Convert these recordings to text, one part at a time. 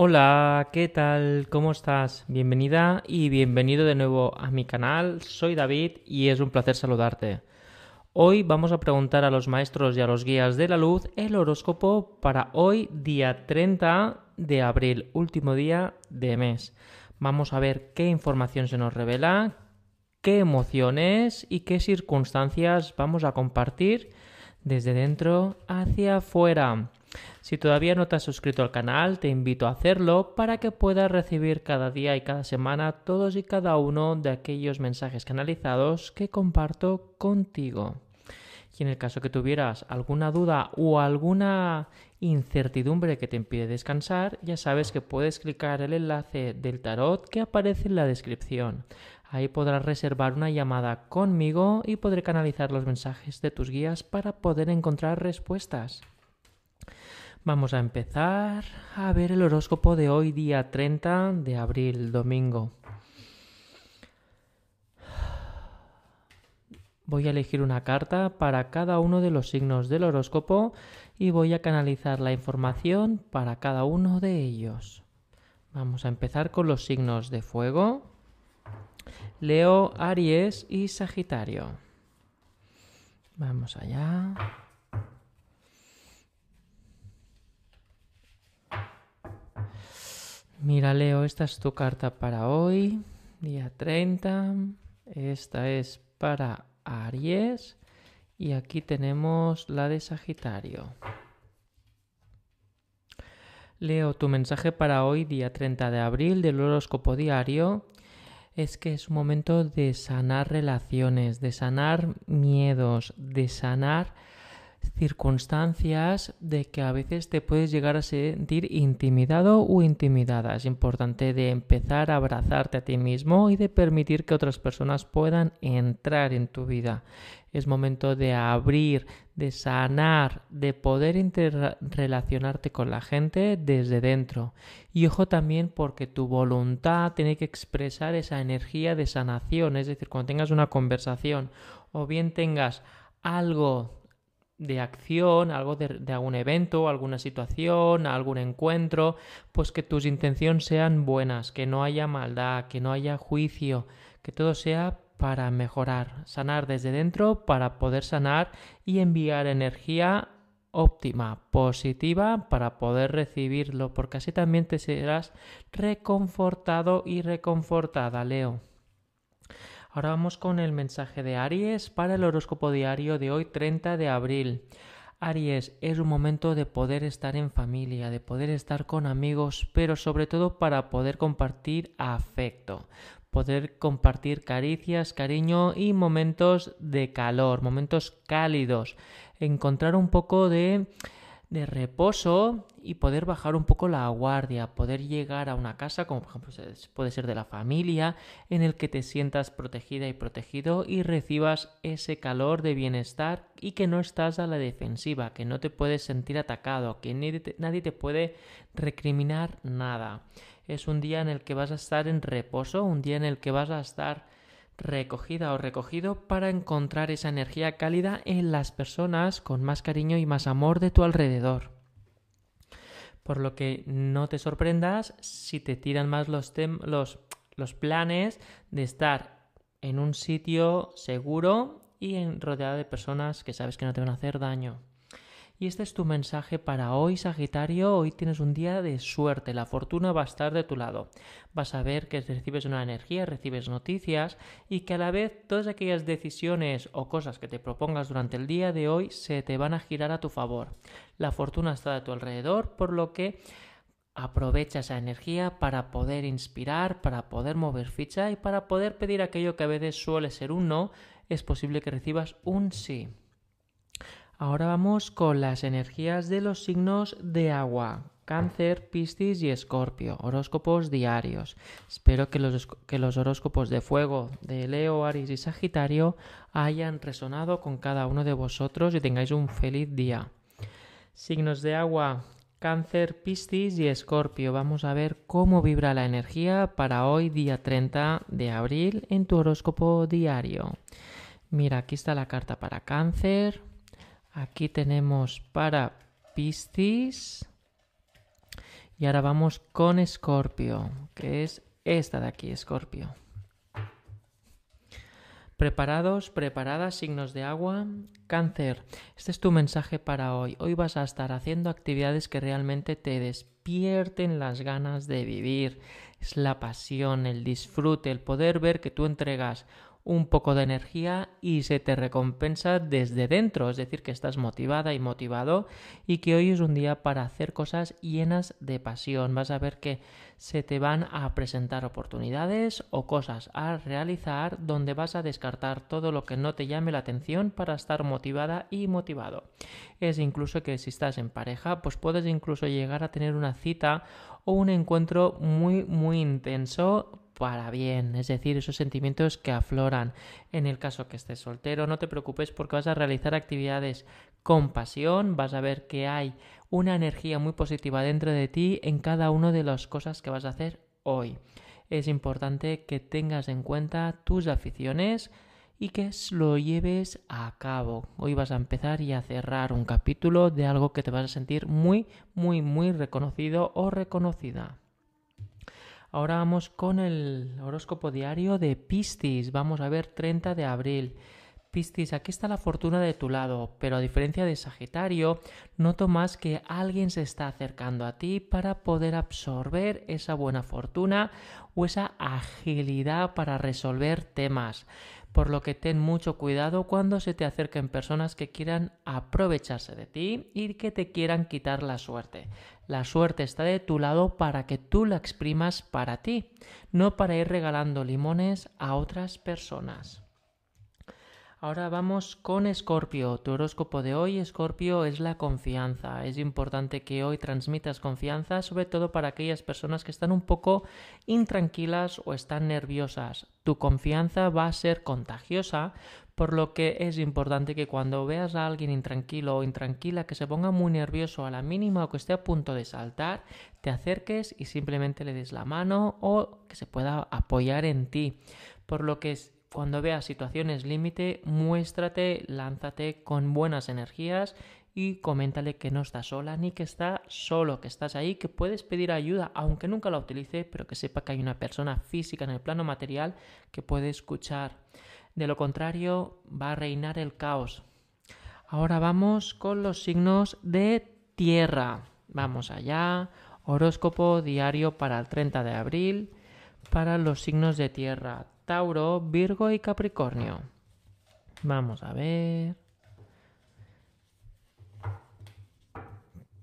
Hola, ¿qué tal? ¿Cómo estás? Bienvenida y bienvenido de nuevo a mi canal. Soy David y es un placer saludarte. Hoy vamos a preguntar a los maestros y a los guías de la luz el horóscopo para hoy, día 30 de abril, último día de mes. Vamos a ver qué información se nos revela, qué emociones y qué circunstancias vamos a compartir desde dentro hacia afuera. Si todavía no te has suscrito al canal, te invito a hacerlo para que puedas recibir cada día y cada semana todos y cada uno de aquellos mensajes canalizados que comparto contigo. Y en el caso que tuvieras alguna duda o alguna incertidumbre que te impide descansar, ya sabes que puedes clicar el enlace del tarot que aparece en la descripción. Ahí podrás reservar una llamada conmigo y podré canalizar los mensajes de tus guías para poder encontrar respuestas. Vamos a empezar a ver el horóscopo de hoy, día 30 de abril, domingo. Voy a elegir una carta para cada uno de los signos del horóscopo y voy a canalizar la información para cada uno de ellos. Vamos a empezar con los signos de fuego. Leo, Aries y Sagitario. Vamos allá. Mira, Leo, esta es tu carta para hoy, día 30. Esta es para Aries. Y aquí tenemos la de Sagitario. Leo, tu mensaje para hoy, día 30 de abril, del horóscopo diario, es que es un momento de sanar relaciones, de sanar miedos, de sanar circunstancias de que a veces te puedes llegar a sentir intimidado o intimidada. Es importante de empezar a abrazarte a ti mismo y de permitir que otras personas puedan entrar en tu vida. Es momento de abrir, de sanar, de poder interrelacionarte con la gente desde dentro. Y ojo también porque tu voluntad tiene que expresar esa energía de sanación, es decir, cuando tengas una conversación o bien tengas algo de acción, algo de, algún evento, alguna situación, algún encuentro, pues que tus intenciones sean buenas, que no haya maldad, que no haya juicio, que todo sea para mejorar, sanar desde dentro para poder sanar y enviar energía óptima, positiva para poder recibirlo, porque así también te serás reconfortado y reconfortada, Leo. Ahora vamos con el mensaje de Aries para el horóscopo diario de hoy 30 de abril. Aries, es un momento de poder estar en familia, de poder estar con amigos, pero sobre todo para poder compartir afecto, poder compartir caricias, cariño y momentos de calor, momentos cálidos, encontrar un poco de de reposo y poder bajar un poco la guardia, poder llegar a una casa, como por ejemplo puede ser de la familia, en el que te sientas protegida y protegido y recibas ese calor de bienestar y que no estás a la defensiva, que no te puedes sentir atacado, que nadie te puede recriminar nada. Es un día en el que vas a estar en reposo, un día en el que vas a estar recogida o recogido para encontrar esa energía cálida en las personas con más cariño y más amor de tu alrededor. Por lo que no te sorprendas si te tiran más los, los, los planes de estar en un sitio seguro y en, rodeado de personas que sabes que no te van a hacer daño. Y este es tu mensaje para hoy, Sagitario. Hoy tienes un día de suerte, la fortuna va a estar de tu lado. Vas a ver que recibes una energía, recibes noticias y que a la vez todas aquellas decisiones o cosas que te propongas durante el día de hoy se te van a girar a tu favor. La fortuna está a tu alrededor, por lo que aprovecha esa energía para poder inspirar, para poder mover ficha y para poder pedir aquello que a veces suele ser un no, es posible que recibas un sí. Ahora vamos con las energías de los signos de agua. Cáncer, Piscis y Escorpio. Horóscopos diarios. Espero que los, horóscopos de fuego de Leo, Aries y Sagitario hayan resonado con cada uno de vosotros y tengáis un feliz día. Signos de agua. Cáncer, Piscis y Escorpio. Vamos a ver cómo vibra la energía para hoy, día 30 de abril, en tu horóscopo diario. Mira, aquí está la carta para Cáncer, Aquí tenemos para Piscis Y ahora vamos con Escorpio, que es esta de aquí, Escorpio. Preparados, preparadas, signos de agua. Cáncer, este es tu mensaje para hoy. Hoy vas a estar haciendo actividades que realmente te despierten las ganas de vivir. Es la pasión, el disfrute, el poder ver que tú entregas un poco de energía y se te recompensa desde dentro, es decir, que estás motivada y motivado y que hoy es un día para hacer cosas llenas de pasión. Vas a ver que se te van a presentar oportunidades o cosas a realizar donde vas a descartar todo lo que no te llame la atención para estar motivada y motivado. Es incluso que si estás en pareja, pues puedes incluso llegar a tener una cita o un encuentro muy muy intenso para bien, es decir, esos sentimientos que afloran. En el caso que estés soltero, no te preocupes porque vas a realizar actividades con pasión, vas a ver que hay una energía muy positiva dentro de ti en cada una de las cosas que vas a hacer hoy. Es importante que tengas en cuenta tus aficiones y que lo lleves a cabo. Hoy vas a empezar y a cerrar un capítulo de algo que te vas a sentir muy, muy, muy reconocido o reconocida. Ahora vamos con el horóscopo diario de Piscis. Vamos a ver 30 de abril. Piscis, aquí está la fortuna de tu lado, pero a diferencia de Sagitario, noto más que alguien se está acercando a ti para poder absorber esa buena fortuna o esa agilidad para resolver temas por lo que ten mucho cuidado cuando se te acerquen personas que quieran aprovecharse de ti y que te quieran quitar la suerte. La suerte está de tu lado para que tú la exprimas para ti, no para ir regalando limones a otras personas. Ahora vamos con Escorpio. Tu horóscopo de hoy, Escorpio, es la confianza. Es importante que hoy transmitas confianza, sobre todo para aquellas personas que están un poco intranquilas o están nerviosas. Tu confianza va a ser contagiosa, por lo que es importante que cuando veas a alguien intranquilo o intranquila que se ponga muy nervioso a la mínima o que esté a punto de saltar, te acerques y simplemente le des la mano o que se pueda apoyar en ti. Por lo que es cuando veas situaciones límite, muéstrate, lánzate con buenas energías y coméntale que no estás sola ni que está solo, que estás ahí, que puedes pedir ayuda, aunque nunca la utilice, pero que sepa que hay una persona física en el plano material que puede escuchar. De lo contrario, va a reinar el caos. Ahora vamos con los signos de tierra. Vamos allá. Horóscopo diario para el 30 de abril para los signos de tierra. Tauro, Virgo y Capricornio. Vamos a ver.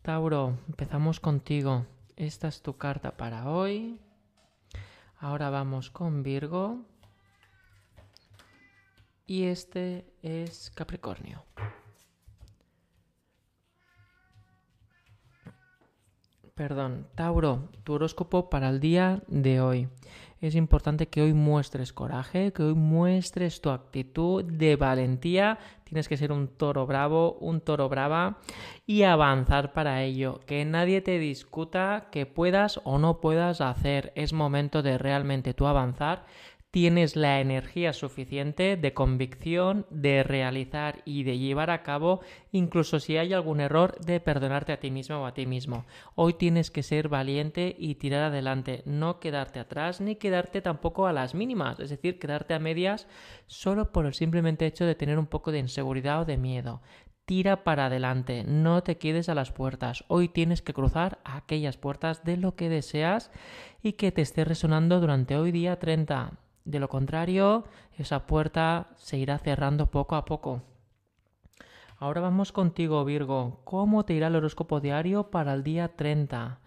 Tauro, empezamos contigo. Esta es tu carta para hoy. Ahora vamos con Virgo. Y este es Capricornio. Perdón, Tauro, tu horóscopo para el día de hoy es importante que hoy muestres coraje, que hoy muestres tu actitud de valentía. Tienes que ser un toro bravo, un toro brava y avanzar para ello. Que nadie te discuta que puedas o no puedas hacer. Es momento de realmente tú avanzar tienes la energía suficiente de convicción, de realizar y de llevar a cabo, incluso si hay algún error, de perdonarte a ti mismo o a ti mismo. Hoy tienes que ser valiente y tirar adelante, no quedarte atrás ni quedarte tampoco a las mínimas, es decir, quedarte a medias solo por el simplemente hecho de tener un poco de inseguridad o de miedo. Tira para adelante, no te quedes a las puertas. Hoy tienes que cruzar aquellas puertas de lo que deseas y que te esté resonando durante hoy día 30. De lo contrario, esa puerta se irá cerrando poco a poco. Ahora vamos contigo, Virgo. ¿Cómo te irá el horóscopo diario para el día 30?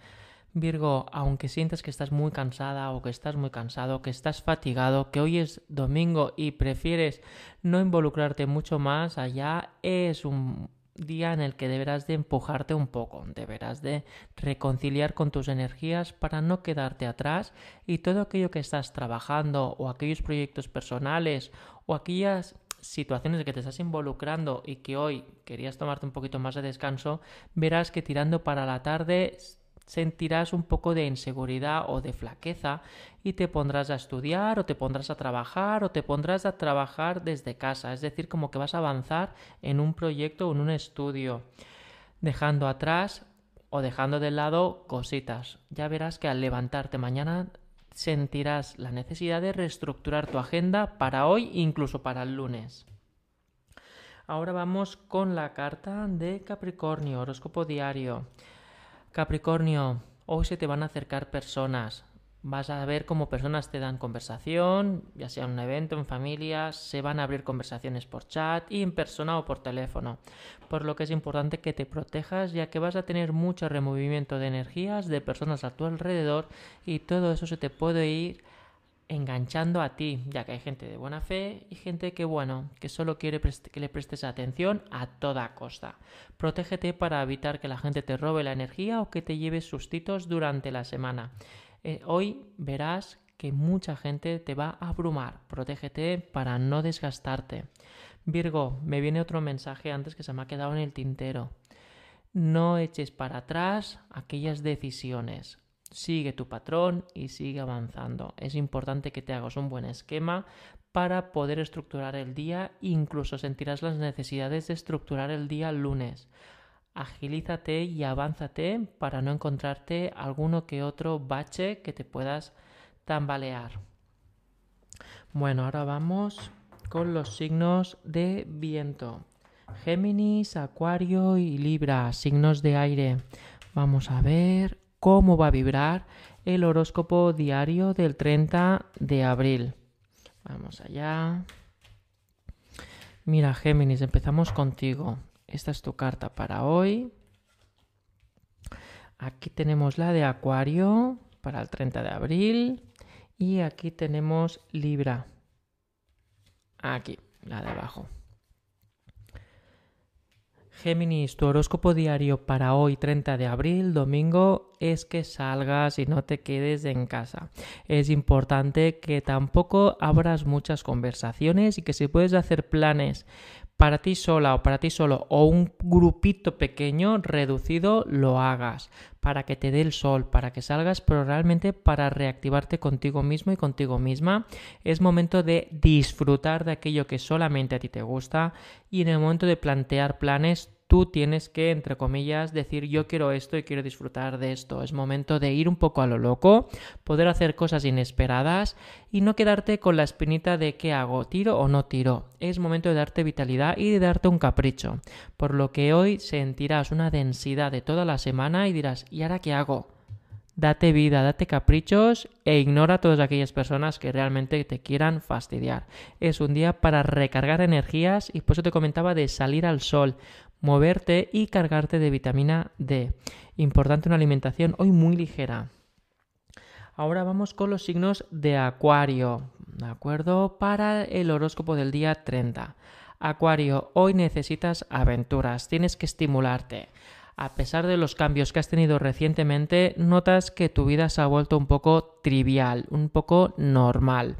Virgo, aunque sientas que estás muy cansada o que estás muy cansado, que estás fatigado, que hoy es domingo y prefieres no involucrarte mucho más allá, es un día en el que deberás de empujarte un poco, deberás de reconciliar con tus energías para no quedarte atrás y todo aquello que estás trabajando o aquellos proyectos personales o aquellas situaciones que te estás involucrando y que hoy querías tomarte un poquito más de descanso, verás que tirando para la tarde sentirás un poco de inseguridad o de flaqueza y te pondrás a estudiar o te pondrás a trabajar o te pondrás a trabajar desde casa, es decir, como que vas a avanzar en un proyecto o en un estudio, dejando atrás o dejando de lado cositas. Ya verás que al levantarte mañana sentirás la necesidad de reestructurar tu agenda para hoy, incluso para el lunes. Ahora vamos con la carta de Capricornio, horóscopo diario. Capricornio, hoy se te van a acercar personas, Vas a ver cómo personas te dan conversación, ya sea en un evento, en familia, se van a abrir conversaciones por chat y en persona o por teléfono. Por lo que es importante que te protejas ya que vas a tener mucho removimiento de energías de personas a tu alrededor y todo eso se te puede ir enganchando a ti, ya que hay gente de buena fe y gente que, bueno, que solo quiere que le prestes atención a toda costa. Protégete para evitar que la gente te robe la energía o que te lleve sustitos durante la semana. Eh, hoy verás que mucha gente te va a abrumar. Protégete para no desgastarte. Virgo, me viene otro mensaje antes que se me ha quedado en el tintero. No eches para atrás aquellas decisiones. Sigue tu patrón y sigue avanzando. Es importante que te hagas un buen esquema para poder estructurar el día. Incluso sentirás las necesidades de estructurar el día lunes agilízate y avánzate para no encontrarte alguno que otro bache que te puedas tambalear. Bueno, ahora vamos con los signos de viento. Géminis, Acuario y Libra, signos de aire. Vamos a ver cómo va a vibrar el horóscopo diario del 30 de abril. Vamos allá. Mira, Géminis, empezamos contigo. Esta es tu carta para hoy. Aquí tenemos la de Acuario para el 30 de abril. Y aquí tenemos Libra. Aquí, la de abajo. Géminis, tu horóscopo diario para hoy 30 de abril, domingo, es que salgas y no te quedes en casa. Es importante que tampoco abras muchas conversaciones y que si puedes hacer planes para ti sola o para ti solo o un grupito pequeño reducido lo hagas para que te dé el sol, para que salgas, pero realmente para reactivarte contigo mismo y contigo misma. Es momento de disfrutar de aquello que solamente a ti te gusta y en el momento de plantear planes tú tienes que, entre comillas, decir yo quiero esto y quiero disfrutar de esto. Es momento de ir un poco a lo loco, poder hacer cosas inesperadas y no quedarte con la espinita de qué hago, tiro o no tiro. Es momento de darte vitalidad y de darte un capricho. Por lo que hoy sentirás una densidad de toda la semana y dirás, ¿y ahora qué hago? Date vida, date caprichos e ignora a todas aquellas personas que realmente te quieran fastidiar. Es un día para recargar energías y por eso te comentaba de salir al sol, moverte y cargarte de vitamina D. Importante una alimentación hoy muy ligera. Ahora vamos con los signos de Acuario, ¿de acuerdo? Para el horóscopo del día 30. Acuario, hoy necesitas aventuras, tienes que estimularte. A pesar de los cambios que has tenido recientemente, notas que tu vida se ha vuelto un poco trivial, un poco normal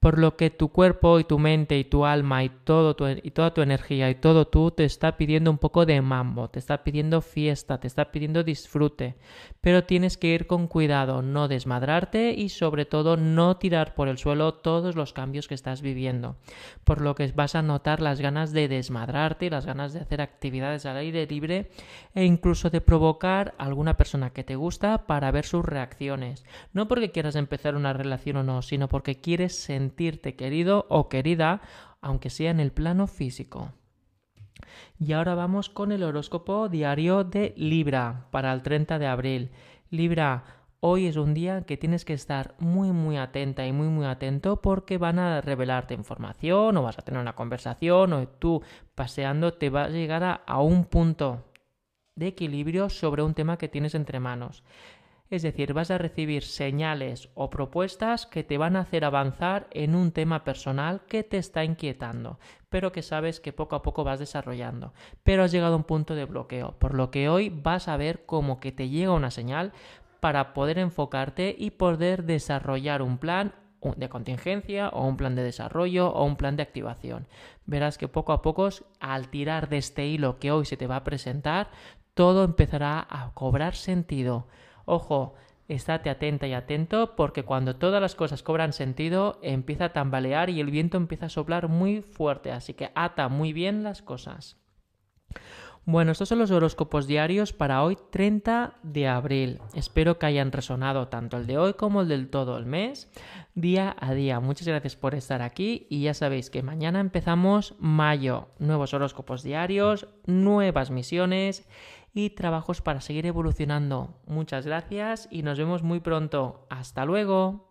por lo que tu cuerpo y tu mente y tu alma y, todo tu, y toda tu energía y todo tú te está pidiendo un poco de mambo, te está pidiendo fiesta, te está pidiendo disfrute, pero tienes que ir con cuidado, no desmadrarte y sobre todo no tirar por el suelo todos los cambios que estás viviendo, por lo que vas a notar las ganas de desmadrarte, las ganas de hacer actividades al aire libre e incluso de provocar alguna persona que te gusta para ver sus reacciones, no porque quieras empezar una relación o no, sino porque quieres sentir querido o querida, aunque sea en el plano físico. Y ahora vamos con el horóscopo diario de Libra para el 30 de abril. Libra, hoy es un día que tienes que estar muy muy atenta y muy muy atento porque van a revelarte información o vas a tener una conversación o tú paseando te vas a llegar a un punto de equilibrio sobre un tema que tienes entre manos. Es decir, vas a recibir señales o propuestas que te van a hacer avanzar en un tema personal que te está inquietando, pero que sabes que poco a poco vas desarrollando. Pero has llegado a un punto de bloqueo, por lo que hoy vas a ver como que te llega una señal para poder enfocarte y poder desarrollar un plan de contingencia o un plan de desarrollo o un plan de activación. Verás que poco a poco, al tirar de este hilo que hoy se te va a presentar, todo empezará a cobrar sentido. Ojo, estate atenta y atento porque cuando todas las cosas cobran sentido empieza a tambalear y el viento empieza a soplar muy fuerte, así que ata muy bien las cosas. Bueno, estos son los horóscopos diarios para hoy 30 de abril. Espero que hayan resonado tanto el de hoy como el del todo el mes, día a día. Muchas gracias por estar aquí y ya sabéis que mañana empezamos mayo. Nuevos horóscopos diarios, nuevas misiones y trabajos para seguir evolucionando. Muchas gracias y nos vemos muy pronto. Hasta luego.